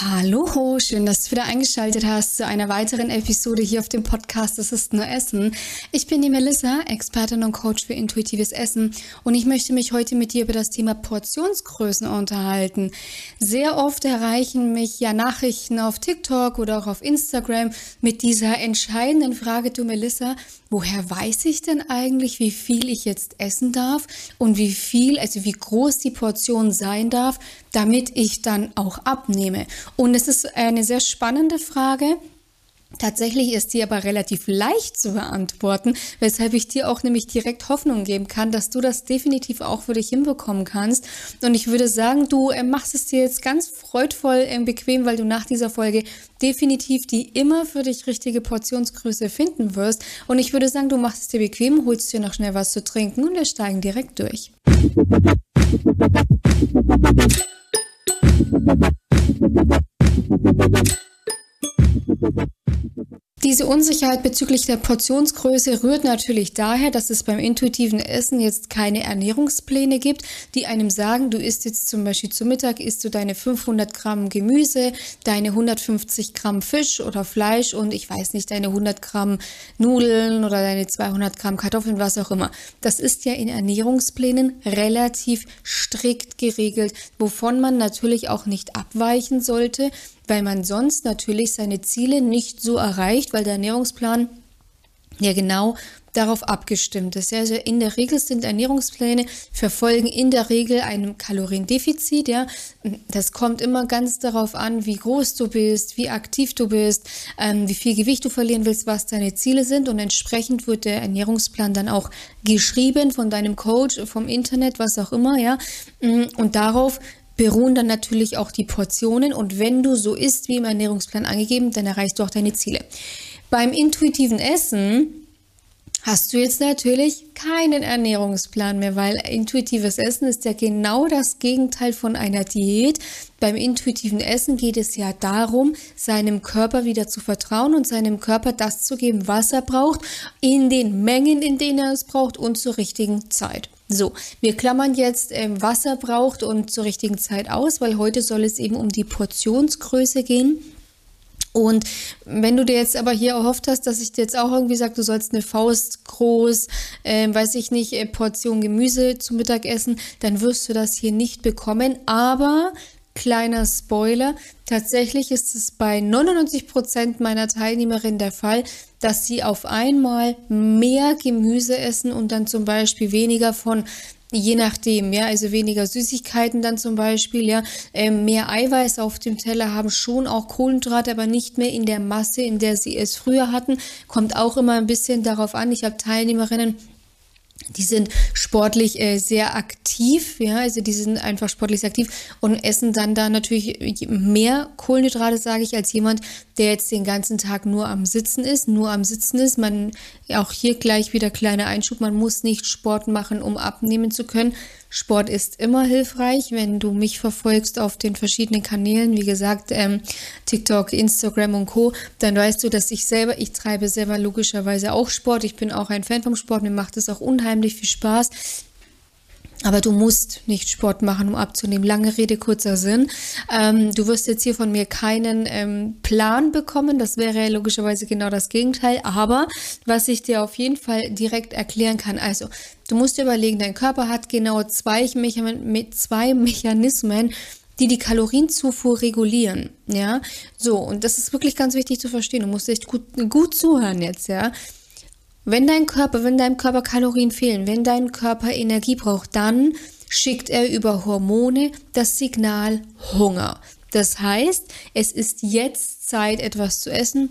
Hallo, schön, dass du wieder eingeschaltet hast zu einer weiteren Episode hier auf dem Podcast Das ist nur Essen. Ich bin die Melissa, Expertin und Coach für intuitives Essen und ich möchte mich heute mit dir über das Thema Portionsgrößen unterhalten. Sehr oft erreichen mich ja Nachrichten auf TikTok oder auch auf Instagram mit dieser entscheidenden Frage, du Melissa, woher weiß ich denn eigentlich, wie viel ich jetzt essen darf und wie viel, also wie groß die Portion sein darf, damit ich dann auch abnehme? Und es ist eine sehr spannende Frage, Tatsächlich ist die aber relativ leicht zu beantworten, weshalb ich dir auch nämlich direkt Hoffnung geben kann, dass du das definitiv auch für dich hinbekommen kannst. Und ich würde sagen, du äh, machst es dir jetzt ganz freudvoll äh, bequem, weil du nach dieser Folge definitiv die immer für dich richtige Portionsgröße finden wirst. Und ich würde sagen, du machst es dir bequem, holst dir noch schnell was zu trinken und wir steigen direkt durch. Diese Unsicherheit bezüglich der Portionsgröße rührt natürlich daher, dass es beim intuitiven Essen jetzt keine Ernährungspläne gibt, die einem sagen, du isst jetzt zum Beispiel zu Mittag, isst du deine 500 Gramm Gemüse, deine 150 Gramm Fisch oder Fleisch und ich weiß nicht, deine 100 Gramm Nudeln oder deine 200 Gramm Kartoffeln, was auch immer. Das ist ja in Ernährungsplänen relativ strikt geregelt, wovon man natürlich auch nicht abweichen sollte, weil man sonst natürlich seine Ziele nicht so erreicht, weil der Ernährungsplan ja genau darauf abgestimmt ist. Also in der Regel sind Ernährungspläne verfolgen in der Regel ein Kaloriendefizit. Ja, das kommt immer ganz darauf an, wie groß du bist, wie aktiv du bist, ähm, wie viel Gewicht du verlieren willst, was deine Ziele sind und entsprechend wird der Ernährungsplan dann auch geschrieben von deinem Coach, vom Internet, was auch immer. Ja, und darauf beruhen dann natürlich auch die Portionen und wenn du so isst wie im Ernährungsplan angegeben, dann erreichst du auch deine Ziele. Beim intuitiven Essen hast du jetzt natürlich keinen Ernährungsplan mehr, weil intuitives Essen ist ja genau das Gegenteil von einer Diät. Beim intuitiven Essen geht es ja darum, seinem Körper wieder zu vertrauen und seinem Körper das zu geben, was er braucht, in den Mengen, in denen er es braucht und zur richtigen Zeit. So, wir klammern jetzt, ähm, was er braucht und zur richtigen Zeit aus, weil heute soll es eben um die Portionsgröße gehen. Und wenn du dir jetzt aber hier erhofft hast, dass ich dir jetzt auch irgendwie sage, du sollst eine Faust groß, äh, weiß ich nicht, äh, Portion Gemüse zum Mittagessen, dann wirst du das hier nicht bekommen. Aber kleiner Spoiler, tatsächlich ist es bei 99 Prozent meiner Teilnehmerinnen der Fall, dass sie auf einmal mehr Gemüse essen und dann zum Beispiel weniger von Je nachdem, ja, also weniger Süßigkeiten dann zum Beispiel, ja, ähm, mehr Eiweiß auf dem Teller haben schon auch Kohlenhydrate, aber nicht mehr in der Masse, in der sie es früher hatten. Kommt auch immer ein bisschen darauf an. Ich habe Teilnehmerinnen, die sind sportlich äh, sehr aktiv, ja, also die sind einfach sportlich sehr aktiv und essen dann da natürlich mehr Kohlenhydrate, sage ich, als jemand, der jetzt den ganzen Tag nur am Sitzen ist, nur am Sitzen ist. Man, auch hier gleich wieder kleiner Einschub, man muss nicht Sport machen, um abnehmen zu können. Sport ist immer hilfreich, wenn du mich verfolgst auf den verschiedenen Kanälen, wie gesagt, ähm, TikTok, Instagram und Co., dann weißt du, dass ich selber, ich treibe selber logischerweise auch Sport. Ich bin auch ein Fan vom Sport, mir macht es auch unheimlich viel Spaß. Aber du musst nicht Sport machen, um abzunehmen. Lange Rede, kurzer Sinn. Ähm, du wirst jetzt hier von mir keinen ähm, Plan bekommen. Das wäre logischerweise genau das Gegenteil. Aber was ich dir auf jeden Fall direkt erklären kann, also du musst dir überlegen, dein Körper hat genau zwei, Mechan zwei Mechanismen, die die Kalorienzufuhr regulieren, ja. So, und das ist wirklich ganz wichtig zu verstehen. Du musst echt gut, gut zuhören jetzt, ja. Wenn dein Körper, wenn deinem Körper Kalorien fehlen, wenn dein Körper Energie braucht, dann schickt er über Hormone das Signal Hunger. Das heißt, es ist jetzt Zeit, etwas zu essen.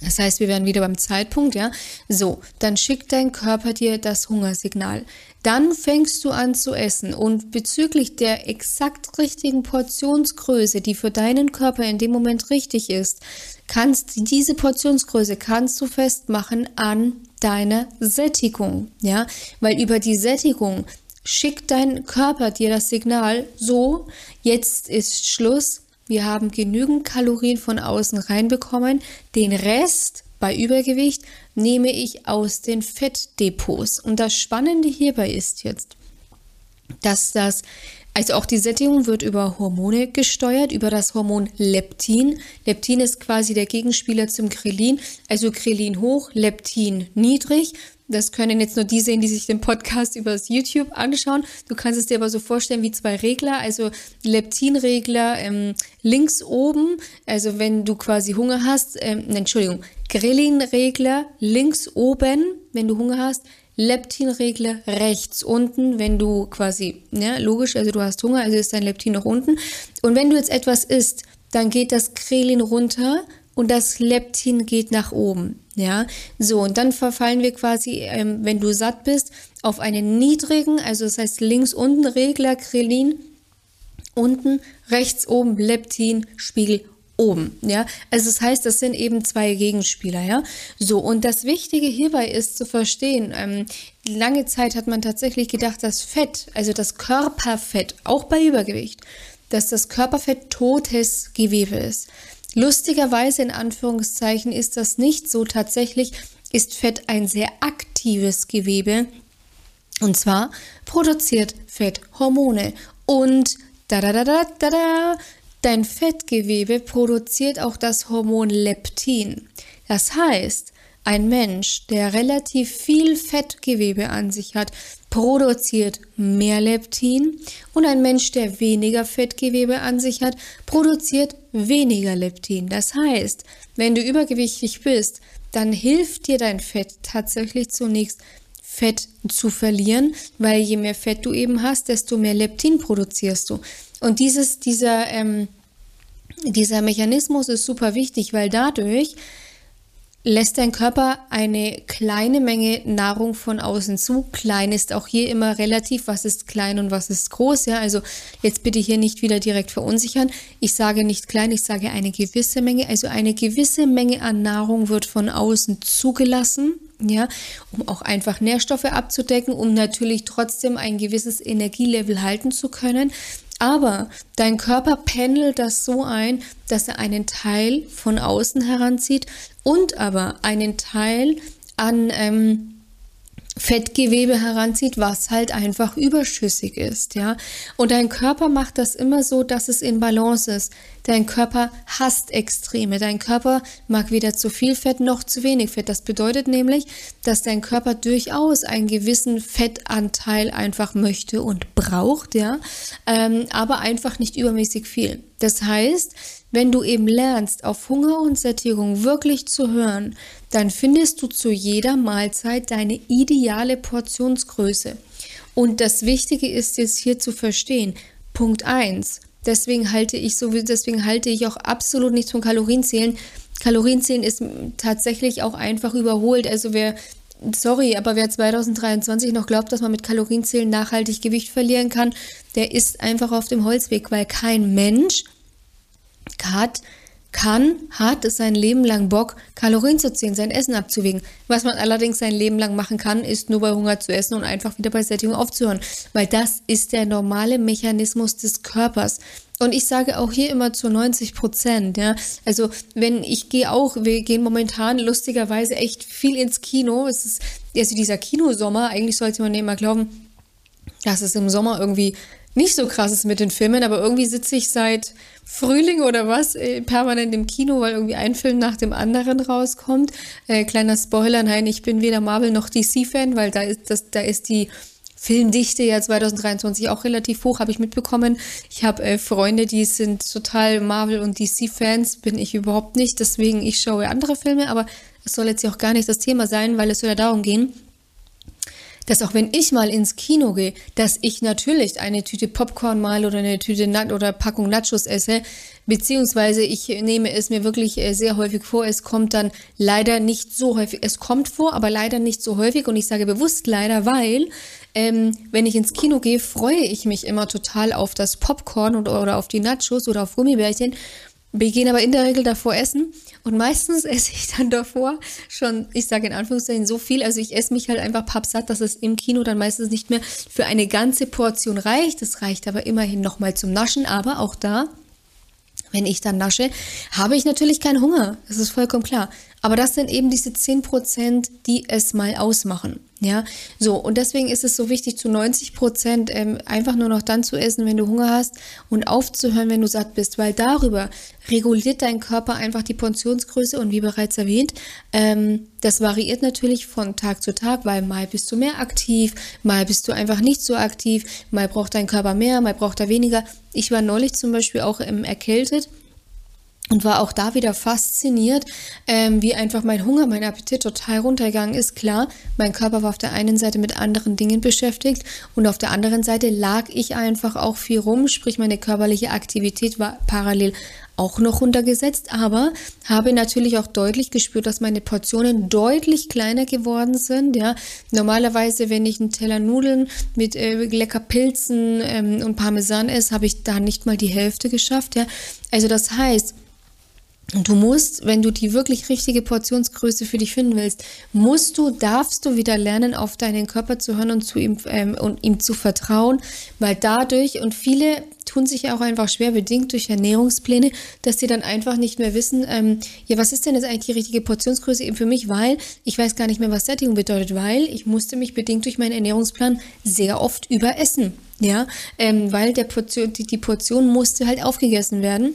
Das heißt, wir werden wieder beim Zeitpunkt, ja. So, dann schickt dein Körper dir das Hungersignal. Dann fängst du an zu essen und bezüglich der exakt richtigen Portionsgröße, die für deinen Körper in dem Moment richtig ist, kannst diese Portionsgröße kannst du festmachen an deiner Sättigung, ja, weil über die Sättigung schickt dein Körper dir das Signal, so, jetzt ist Schluss, wir haben genügend Kalorien von außen reinbekommen, den Rest bei Übergewicht nehme ich aus den Fettdepots. Und das Spannende hierbei ist jetzt, dass das Also auch die Sättigung wird über Hormone gesteuert, über das Hormon Leptin. Leptin ist quasi der Gegenspieler zum Krelin. Also Krelin hoch, Leptin niedrig. Das können jetzt nur die sehen, die sich den Podcast über das YouTube anschauen. Du kannst es dir aber so vorstellen wie zwei Regler, also Leptinregler ähm, links oben, also wenn du quasi Hunger hast, ähm, Entschuldigung, Ghrelin-Regler links oben, wenn du Hunger hast, Leptinregler rechts unten, wenn du quasi, ja, logisch, also du hast Hunger, also ist dein Leptin noch unten. Und wenn du jetzt etwas isst, dann geht das Krelin runter und das Leptin geht nach oben. Ja, so und dann verfallen wir quasi, ähm, wenn du satt bist, auf einen niedrigen, also das heißt links unten Regler Krelin, unten rechts oben Leptin, Spiegel oben, ja. Also das heißt, das sind eben zwei Gegenspieler, ja. So, und das Wichtige hierbei ist zu verstehen, ähm, lange Zeit hat man tatsächlich gedacht, dass Fett, also das Körperfett, auch bei Übergewicht, dass das Körperfett totes Gewebe ist. Lustigerweise in Anführungszeichen ist das nicht so. Tatsächlich ist Fett ein sehr aktives Gewebe. Und zwar produziert Fett Hormone. Und da da da da da da Dein Fettgewebe produziert auch das Hormon Leptin. Das heißt, ein Mensch, der relativ viel Fettgewebe an sich hat, produziert mehr Leptin und ein Mensch, der weniger Fettgewebe an sich hat, produziert weniger Leptin. Das heißt, wenn du übergewichtig bist, dann hilft dir dein Fett tatsächlich zunächst Fett zu verlieren, weil je mehr Fett du eben hast, desto mehr Leptin produzierst du. Und dieses, dieser, ähm, dieser Mechanismus ist super wichtig, weil dadurch lässt dein Körper eine kleine Menge Nahrung von außen zu. Klein ist auch hier immer relativ, was ist klein und was ist groß. Ja, also jetzt bitte hier nicht wieder direkt verunsichern. Ich sage nicht klein, ich sage eine gewisse Menge. Also eine gewisse Menge an Nahrung wird von außen zugelassen ja, um auch einfach Nährstoffe abzudecken, um natürlich trotzdem ein gewisses Energielevel halten zu können. Aber dein Körper pendelt das so ein, dass er einen Teil von außen heranzieht und aber einen Teil an ähm, Fettgewebe heranzieht, was halt einfach überschüssig ist, ja. Und dein Körper macht das immer so, dass es in Balance ist. Dein Körper hasst Extreme. Dein Körper mag weder zu viel Fett noch zu wenig Fett. Das bedeutet nämlich, dass dein Körper durchaus einen gewissen Fettanteil einfach möchte und braucht, ja, ähm, aber einfach nicht übermäßig viel. Das heißt, wenn du eben lernst, auf Hunger und Sättigung wirklich zu hören, dann findest du zu jeder Mahlzeit deine ideale Portionsgröße. Und das Wichtige ist jetzt hier zu verstehen. Punkt 1. Deswegen halte ich so deswegen halte ich auch absolut nichts von Kalorienzählen. Kalorienzählen ist tatsächlich auch einfach überholt. Also wer sorry, aber wer 2023 noch glaubt, dass man mit Kalorienzählen nachhaltig Gewicht verlieren kann, der ist einfach auf dem Holzweg, weil kein Mensch hat, kann, hat es sein Leben lang Bock, Kalorien zu zählen, sein Essen abzuwägen. Was man allerdings sein Leben lang machen kann, ist nur bei Hunger zu essen und einfach wieder bei Sättigung aufzuhören. Weil das ist der normale Mechanismus des Körpers. Und ich sage auch hier immer zu 90 Prozent, ja. Also, wenn ich gehe auch, wir gehen momentan lustigerweise echt viel ins Kino. Es ist, also dieser Kinosommer, eigentlich sollte man immer glauben, dass es im Sommer irgendwie nicht so krass ist mit den Filmen, aber irgendwie sitze ich seit Frühling oder was äh, permanent im Kino, weil irgendwie ein Film nach dem anderen rauskommt. Äh, kleiner Spoiler, nein, ich bin weder Marvel noch DC-Fan, weil da ist das, da ist die Filmdichte ja 2023 auch relativ hoch, habe ich mitbekommen. Ich habe äh, Freunde, die sind total Marvel- und DC-Fans, bin ich überhaupt nicht. Deswegen, ich schaue andere Filme, aber es soll jetzt ja auch gar nicht das Thema sein, weil es soll ja darum gehen, dass auch wenn ich mal ins Kino gehe, dass ich natürlich eine Tüte Popcorn mal oder eine Tüte Nut oder Packung Nachos esse, beziehungsweise ich nehme es mir wirklich äh, sehr häufig vor. Es kommt dann leider nicht so häufig. Es kommt vor, aber leider nicht so häufig. Und ich sage bewusst leider, weil ähm, wenn ich ins Kino gehe, freue ich mich immer total auf das Popcorn oder, oder auf die Nachos oder auf Gummibärchen. Wir gehen aber in der Regel davor essen und meistens esse ich dann davor schon, ich sage in Anführungszeichen, so viel. Also ich esse mich halt einfach pappsatt, dass es im Kino dann meistens nicht mehr für eine ganze Portion reicht. Das reicht aber immerhin nochmal zum Naschen. Aber auch da, wenn ich dann nasche, habe ich natürlich keinen Hunger. Das ist vollkommen klar. Aber das sind eben diese 10%, die es mal ausmachen. Ja, so und deswegen ist es so wichtig, zu 90 Prozent ähm, einfach nur noch dann zu essen, wenn du Hunger hast und aufzuhören, wenn du satt bist, weil darüber reguliert dein Körper einfach die Portionsgröße und wie bereits erwähnt, ähm, das variiert natürlich von Tag zu Tag, weil mal bist du mehr aktiv, mal bist du einfach nicht so aktiv, mal braucht dein Körper mehr, mal braucht er weniger. Ich war neulich zum Beispiel auch ähm, erkältet und war auch da wieder fasziniert, ähm, wie einfach mein Hunger, mein Appetit total runtergegangen ist. Klar, mein Körper war auf der einen Seite mit anderen Dingen beschäftigt und auf der anderen Seite lag ich einfach auch viel rum, sprich meine körperliche Aktivität war parallel auch noch runtergesetzt, aber habe natürlich auch deutlich gespürt, dass meine Portionen deutlich kleiner geworden sind. Ja, normalerweise, wenn ich einen Teller Nudeln mit äh, lecker Pilzen ähm, und Parmesan esse, habe ich da nicht mal die Hälfte geschafft. Ja, also das heißt, und du musst, wenn du die wirklich richtige Portionsgröße für dich finden willst, musst du, darfst du wieder lernen, auf deinen Körper zu hören und zu ihm ähm, und ihm zu vertrauen, weil dadurch und viele tun sich auch einfach schwer bedingt durch Ernährungspläne, dass sie dann einfach nicht mehr wissen, ähm, ja, was ist denn jetzt eigentlich die richtige Portionsgröße eben für mich, weil ich weiß gar nicht mehr, was Sättigung bedeutet, weil ich musste mich bedingt durch meinen Ernährungsplan sehr oft überessen, ja, ähm, weil der Portion, die, die Portion musste halt aufgegessen werden.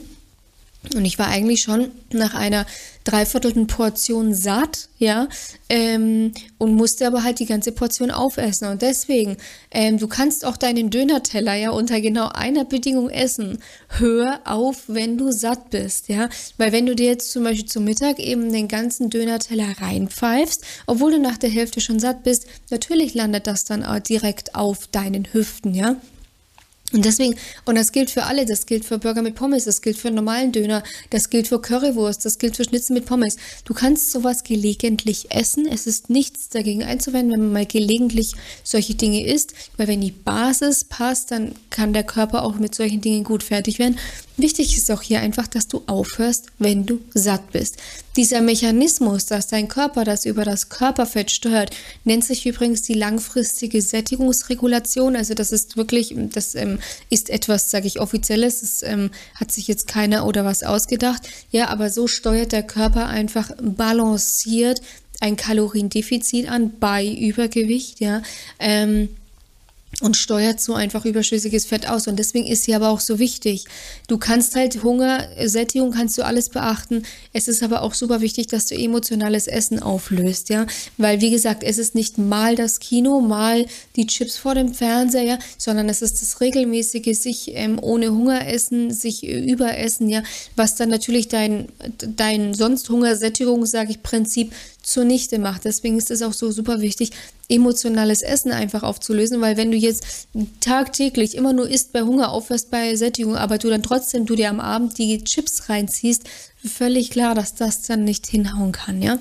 Und ich war eigentlich schon nach einer dreiviertelten Portion satt, ja, ähm, und musste aber halt die ganze Portion aufessen. Und deswegen, ähm, du kannst auch deinen Dönerteller ja unter genau einer Bedingung essen. Hör auf, wenn du satt bist, ja. Weil wenn du dir jetzt zum Beispiel zum Mittag eben den ganzen Dönerteller reinpfeifst, obwohl du nach der Hälfte schon satt bist, natürlich landet das dann auch direkt auf deinen Hüften, ja. Und deswegen, und das gilt für alle, das gilt für Burger mit Pommes, das gilt für einen normalen Döner, das gilt für Currywurst, das gilt für Schnitzel mit Pommes. Du kannst sowas gelegentlich essen. Es ist nichts dagegen einzuwenden, wenn man mal gelegentlich solche Dinge isst, weil wenn die Basis passt, dann kann der Körper auch mit solchen Dingen gut fertig werden. Wichtig ist auch hier einfach, dass du aufhörst, wenn du satt bist. Dieser Mechanismus, dass dein Körper das über das Körperfett steuert, nennt sich übrigens die langfristige Sättigungsregulation. Also das ist wirklich, das ähm, ist etwas, sage ich, offizielles. Das ähm, hat sich jetzt keiner oder was ausgedacht. Ja, aber so steuert der Körper einfach balanciert ein Kaloriendefizit an bei Übergewicht. Ja. Ähm, und steuert so einfach überschüssiges Fett aus. Und deswegen ist sie aber auch so wichtig. Du kannst halt Hunger, Sättigung kannst du alles beachten. Es ist aber auch super wichtig, dass du emotionales Essen auflöst, ja. Weil, wie gesagt, es ist nicht mal das Kino, mal die Chips vor dem Fernseher, ja, sondern es ist das regelmäßige sich ähm, ohne Hunger essen, sich äh, überessen, ja, was dann natürlich dein, dein sonst Hungersättigung, sage ich, Prinzip zunichte macht. Deswegen ist es auch so super wichtig, emotionales Essen einfach aufzulösen, weil wenn du jetzt tagtäglich immer nur isst bei Hunger, aufhörst bei Sättigung, aber du dann trotzdem du dir am Abend die Chips reinziehst, völlig klar, dass das dann nicht hinhauen kann, ja.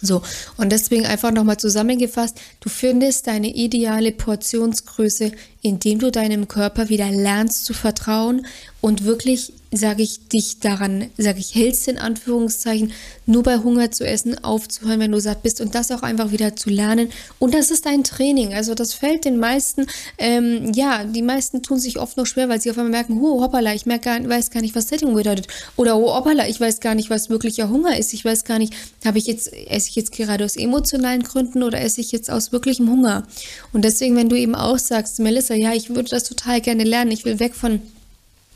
So, und deswegen einfach nochmal zusammengefasst, du findest deine ideale Portionsgröße, indem du deinem Körper wieder lernst zu vertrauen und wirklich sage ich, dich daran, sage ich, hältst in Anführungszeichen, nur bei Hunger zu essen, aufzuhören, wenn du satt bist und das auch einfach wieder zu lernen. Und das ist ein Training. Also das fällt den meisten, ähm, ja, die meisten tun sich oft noch schwer, weil sie auf einmal merken, oh, hoppala, ich merke gar, weiß gar nicht, was Sättigung bedeutet. Oder oh, hoppala, ich weiß gar nicht, was wirklicher Hunger ist. Ich weiß gar nicht, habe ich jetzt, esse ich jetzt gerade aus emotionalen Gründen oder esse ich jetzt aus wirklichem Hunger? Und deswegen, wenn du eben auch sagst, Melissa, ja, ich würde das total gerne lernen, ich will weg von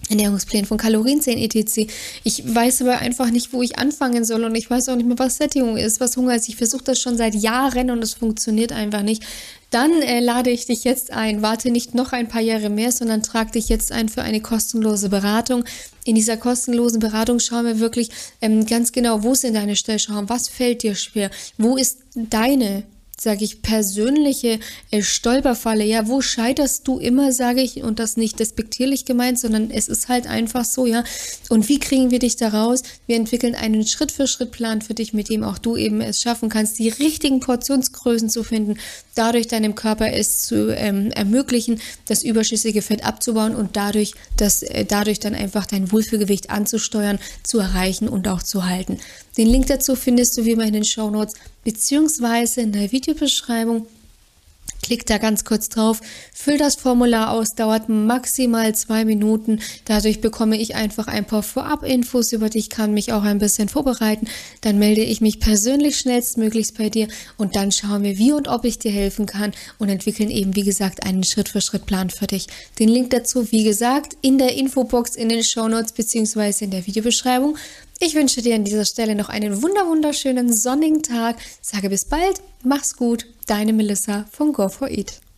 Ernährungsplänen von Kalorienzählen etc. Ich weiß aber einfach nicht, wo ich anfangen soll und ich weiß auch nicht mehr, was Sättigung ist, was Hunger ist. Ich versuche das schon seit Jahren und es funktioniert einfach nicht. Dann äh, lade ich dich jetzt ein. Warte nicht noch ein paar Jahre mehr, sondern trag dich jetzt ein für eine kostenlose Beratung. In dieser kostenlosen Beratung schauen wir wirklich ähm, ganz genau, wo sind deine Stellschrauben, was fällt dir schwer, wo ist deine sage ich, persönliche äh, Stolperfalle. Ja, wo scheiterst du immer, sage ich, und das nicht despektierlich gemeint, sondern es ist halt einfach so, ja. Und wie kriegen wir dich da raus? Wir entwickeln einen Schritt-für-Schritt-Plan für dich, mit dem auch du eben es schaffen kannst, die richtigen Portionsgrößen zu finden, dadurch deinem Körper es zu ähm, ermöglichen, das überschüssige Fett abzubauen und dadurch, das, äh, dadurch dann einfach dein Wohlfühlgewicht anzusteuern, zu erreichen und auch zu halten. Den Link dazu findest du wie immer in den Show Notes beziehungsweise in der Videobeschreibung. Klick da ganz kurz drauf, füll das Formular aus, dauert maximal zwei Minuten. Dadurch bekomme ich einfach ein paar Vorab-Infos über dich, kann mich auch ein bisschen vorbereiten. Dann melde ich mich persönlich schnellstmöglichst bei dir und dann schauen wir, wie und ob ich dir helfen kann und entwickeln eben, wie gesagt, einen Schritt-für-Schritt-Plan für dich. Den Link dazu, wie gesagt, in der Infobox, in den Shownotes beziehungsweise in der Videobeschreibung. Ich wünsche dir an dieser Stelle noch einen wunder wunderschönen sonnigen Tag. Sage bis bald, mach's gut, deine Melissa von Go4Eat.